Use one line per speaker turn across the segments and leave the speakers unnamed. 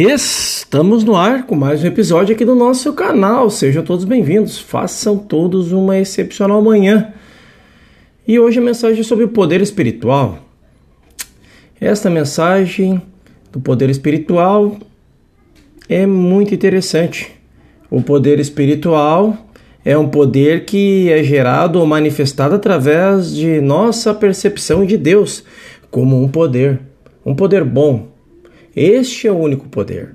Estamos no ar com mais um episódio aqui do nosso canal. Sejam todos bem-vindos. Façam todos uma excepcional manhã. E hoje a mensagem é sobre o poder espiritual. Esta mensagem do poder espiritual é muito interessante. O poder espiritual é um poder que é gerado ou manifestado através de nossa percepção de Deus como um poder, um poder bom, este é o único poder.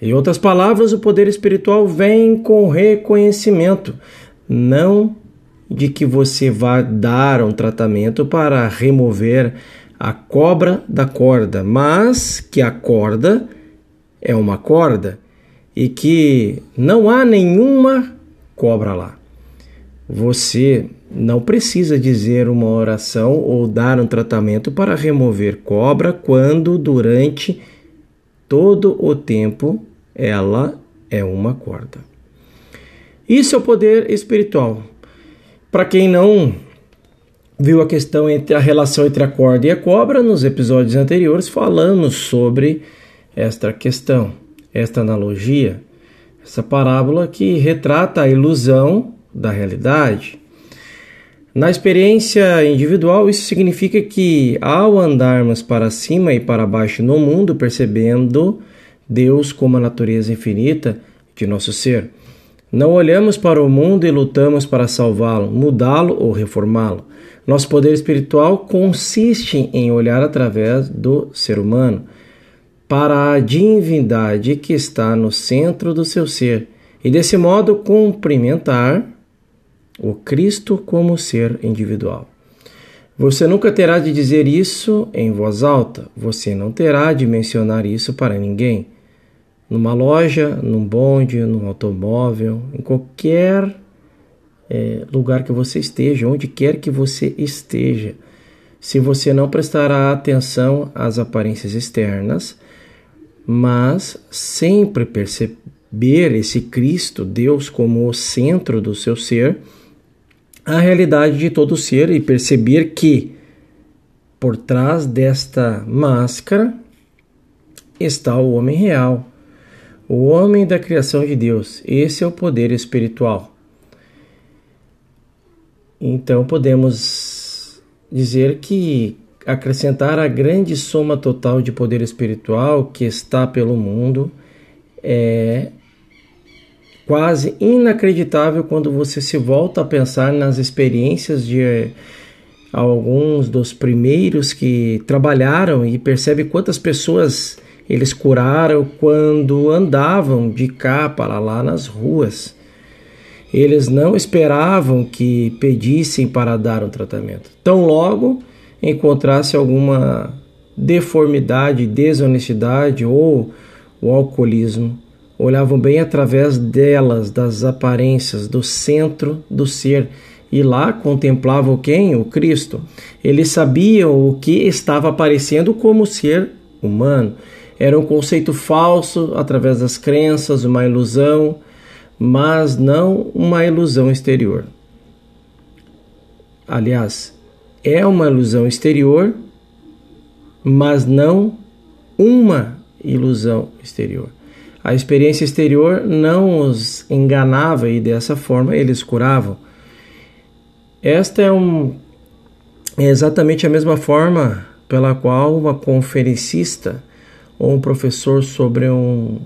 Em outras palavras, o poder espiritual vem com reconhecimento, não de que você vá dar um tratamento para remover a cobra da corda, mas que a corda é uma corda e que não há nenhuma cobra lá. Você não precisa dizer uma oração ou dar um tratamento para remover cobra quando durante todo o tempo ela é uma corda. Isso é o poder espiritual. Para quem não viu a questão entre a relação entre a corda e a cobra, nos episódios anteriores falamos sobre esta questão, esta analogia, essa parábola que retrata a ilusão da realidade. Na experiência individual, isso significa que, ao andarmos para cima e para baixo no mundo, percebendo Deus como a natureza infinita de nosso ser, não olhamos para o mundo e lutamos para salvá-lo, mudá-lo ou reformá-lo. Nosso poder espiritual consiste em olhar através do ser humano para a divindade que está no centro do seu ser e, desse modo, cumprimentar o Cristo como ser individual. Você nunca terá de dizer isso em voz alta, você não terá de mencionar isso para ninguém. Numa loja, num bonde, num automóvel, em qualquer é, lugar que você esteja, onde quer que você esteja. Se você não prestará atenção às aparências externas, mas sempre perceber esse Cristo, Deus, como o centro do seu ser, a realidade de todo ser e perceber que por trás desta máscara está o homem real, o homem da criação de Deus. Esse é o poder espiritual. Então podemos dizer que acrescentar a grande soma total de poder espiritual que está pelo mundo é quase inacreditável quando você se volta a pensar nas experiências de eh, alguns dos primeiros que trabalharam e percebe quantas pessoas eles curaram quando andavam de cá para lá nas ruas. Eles não esperavam que pedissem para dar um tratamento. Tão logo encontrasse alguma deformidade, desonestidade ou o alcoolismo, olhavam bem através delas, das aparências, do centro do ser, e lá contemplavam quem? O Cristo. Eles sabiam o que estava aparecendo como ser humano. Era um conceito falso através das crenças, uma ilusão, mas não uma ilusão exterior. Aliás, é uma ilusão exterior, mas não uma ilusão exterior. A experiência exterior não os enganava e dessa forma eles curavam. Esta é, um, é exatamente a mesma forma pela qual uma conferencista ou um professor sobre um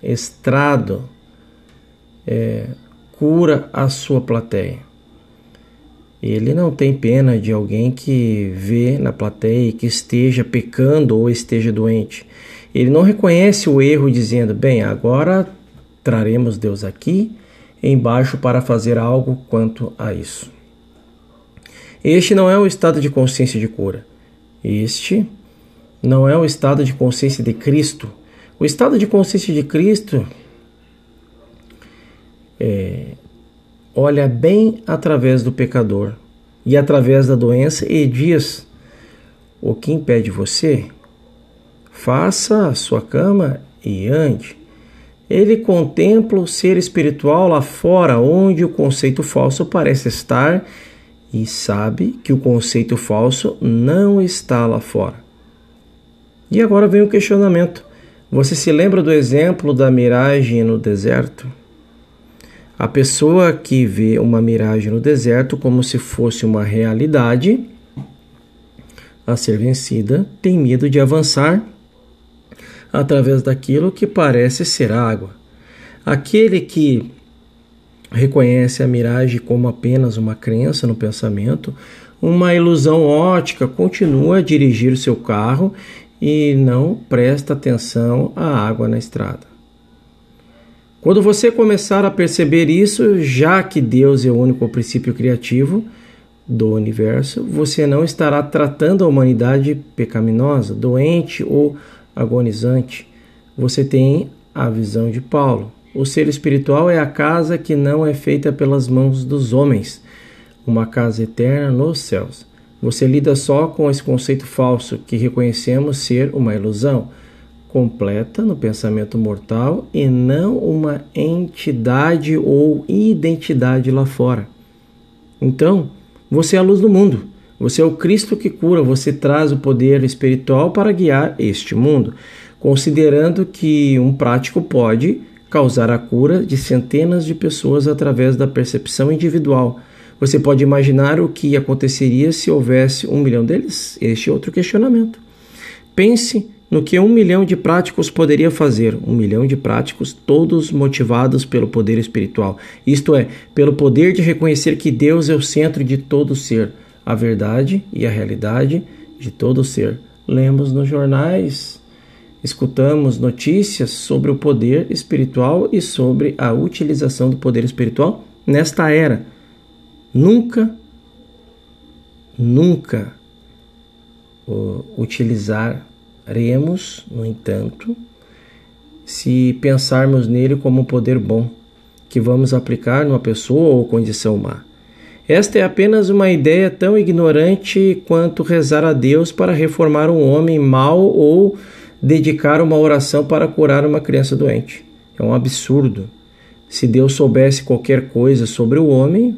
estrado é, cura a sua plateia. Ele não tem pena de alguém que vê na plateia que esteja pecando ou esteja doente. Ele não reconhece o erro dizendo: bem, agora traremos Deus aqui embaixo para fazer algo quanto a isso. Este não é o estado de consciência de cura. Este não é o estado de consciência de Cristo. O estado de consciência de Cristo é, olha bem através do pecador e através da doença e diz: o que impede você Faça a sua cama e ande. Ele contempla o ser espiritual lá fora, onde o conceito falso parece estar, e sabe que o conceito falso não está lá fora. E agora vem o questionamento: Você se lembra do exemplo da miragem no deserto? A pessoa que vê uma miragem no deserto como se fosse uma realidade a ser vencida tem medo de avançar através daquilo que parece ser água. Aquele que reconhece a miragem como apenas uma crença no pensamento, uma ilusão ótica, continua a dirigir o seu carro e não presta atenção à água na estrada. Quando você começar a perceber isso, já que Deus é o único princípio criativo do universo, você não estará tratando a humanidade pecaminosa, doente ou agonizante. Você tem a visão de Paulo. O ser espiritual é a casa que não é feita pelas mãos dos homens, uma casa eterna nos céus. Você lida só com esse conceito falso que reconhecemos ser uma ilusão completa no pensamento mortal e não uma entidade ou identidade lá fora. Então, você é a luz do mundo. Você é o Cristo que cura, você traz o poder espiritual para guiar este mundo, considerando que um prático pode causar a cura de centenas de pessoas através da percepção individual você pode imaginar o que aconteceria se houvesse um milhão deles? Este é outro questionamento. Pense no que um milhão de práticos poderia fazer. Um milhão de práticos, todos motivados pelo poder espiritual. Isto é, pelo poder de reconhecer que Deus é o centro de todo ser, a verdade e a realidade de todo ser. Lemos nos jornais, escutamos notícias sobre o poder espiritual e sobre a utilização do poder espiritual nesta era Nunca, nunca utilizaremos, no entanto, se pensarmos nele como um poder bom que vamos aplicar numa pessoa ou condição má. Esta é apenas uma ideia tão ignorante quanto rezar a Deus para reformar um homem mau ou dedicar uma oração para curar uma criança doente. É um absurdo. Se Deus soubesse qualquer coisa sobre o homem,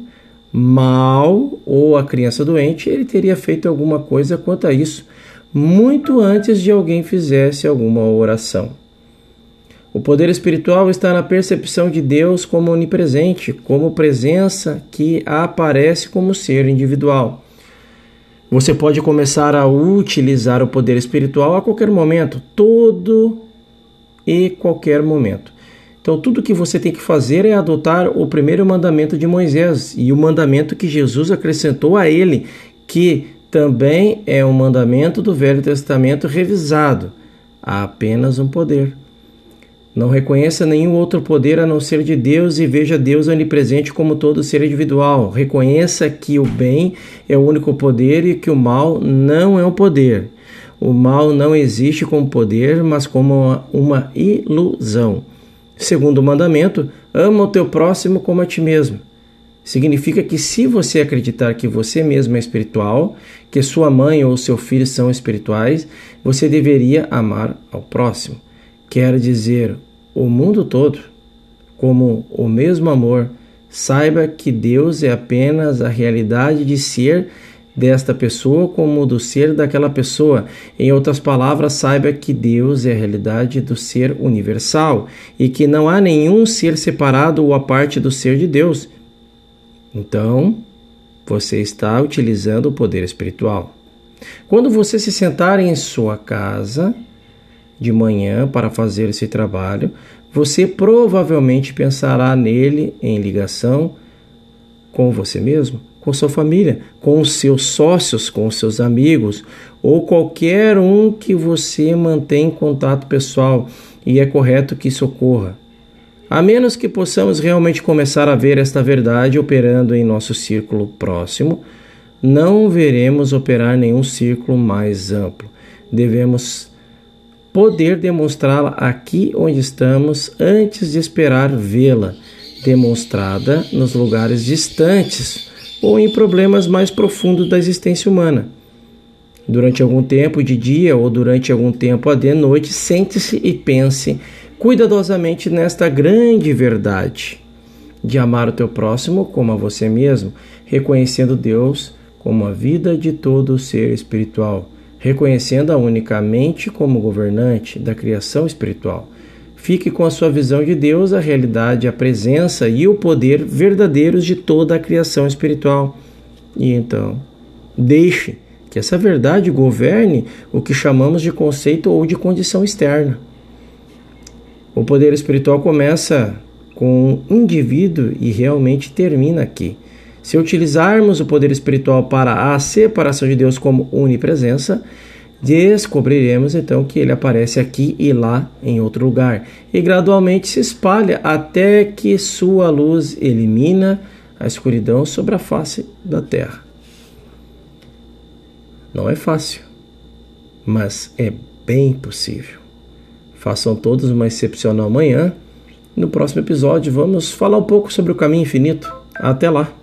mal ou a criança doente, ele teria feito alguma coisa quanto a isso, muito antes de alguém fizesse alguma oração. O poder espiritual está na percepção de Deus como onipresente, como presença que aparece como ser individual. Você pode começar a utilizar o poder espiritual a qualquer momento, todo e qualquer momento. Então, tudo que você tem que fazer é adotar o primeiro mandamento de Moisés e o mandamento que Jesus acrescentou a ele, que também é um mandamento do Velho Testamento revisado. Há apenas um poder. Não reconheça nenhum outro poder a não ser de Deus e veja Deus onipresente como todo ser individual. Reconheça que o bem é o único poder e que o mal não é um poder. O mal não existe como poder, mas como uma, ilusão. Segundo o mandamento, ama o teu próximo como a ti mesmo. Significa que se você acreditar que você mesmo é espiritual, que sua mãe ou seu filho são espirituais, você deveria amar ao próximo. Quer dizer, o mundo todo, como o mesmo amor, saiba que Deus é apenas a realidade de ser desta pessoa como do ser daquela pessoa. Em outras palavras, saiba que Deus é a realidade do ser universal e que não há nenhum ser separado ou a parte do ser de Deus. Então, você está utilizando o poder espiritual. Quando você se sentar em sua casa de manhã para fazer esse trabalho, você provavelmente pensará nele em ligação com você mesmo com sua família, com os seus sócios, com os seus amigos ou qualquer um que você mantém contato pessoal e é correto que isso ocorra. A menos que possamos realmente começar a ver esta verdade operando em nosso círculo próximo, não veremos operar nenhum círculo mais amplo. Devemos poder demonstrá-la aqui onde estamos antes de esperar vê-la demonstrada nos lugares distantes ou em problemas mais profundos da existência humana. Durante algum tempo de dia ou durante algum tempo de noite, sente-se e pense cuidadosamente nesta grande verdade de amar o teu próximo como a você mesmo, reconhecendo Deus como a vida de todo ser espiritual. Reconhecendo-a unicamente como governante da criação espiritual. Fique com a sua visão de Deus, a realidade, a presença e o poder verdadeiros de toda a criação espiritual. E então, deixe que essa verdade governe o que chamamos de conceito ou de condição externa. O poder espiritual começa com um indivíduo e realmente termina aqui. Se utilizarmos o poder espiritual para a separação de Deus como onipresença, descobriremos então que ele aparece aqui e lá em outro lugar e gradualmente se espalha até que sua luz elimina a escuridão sobre a face da terra. Não é fácil, mas é bem possível. Façam todos uma excepcional manhã. No próximo episódio, vamos falar um pouco sobre o caminho infinito. Até lá!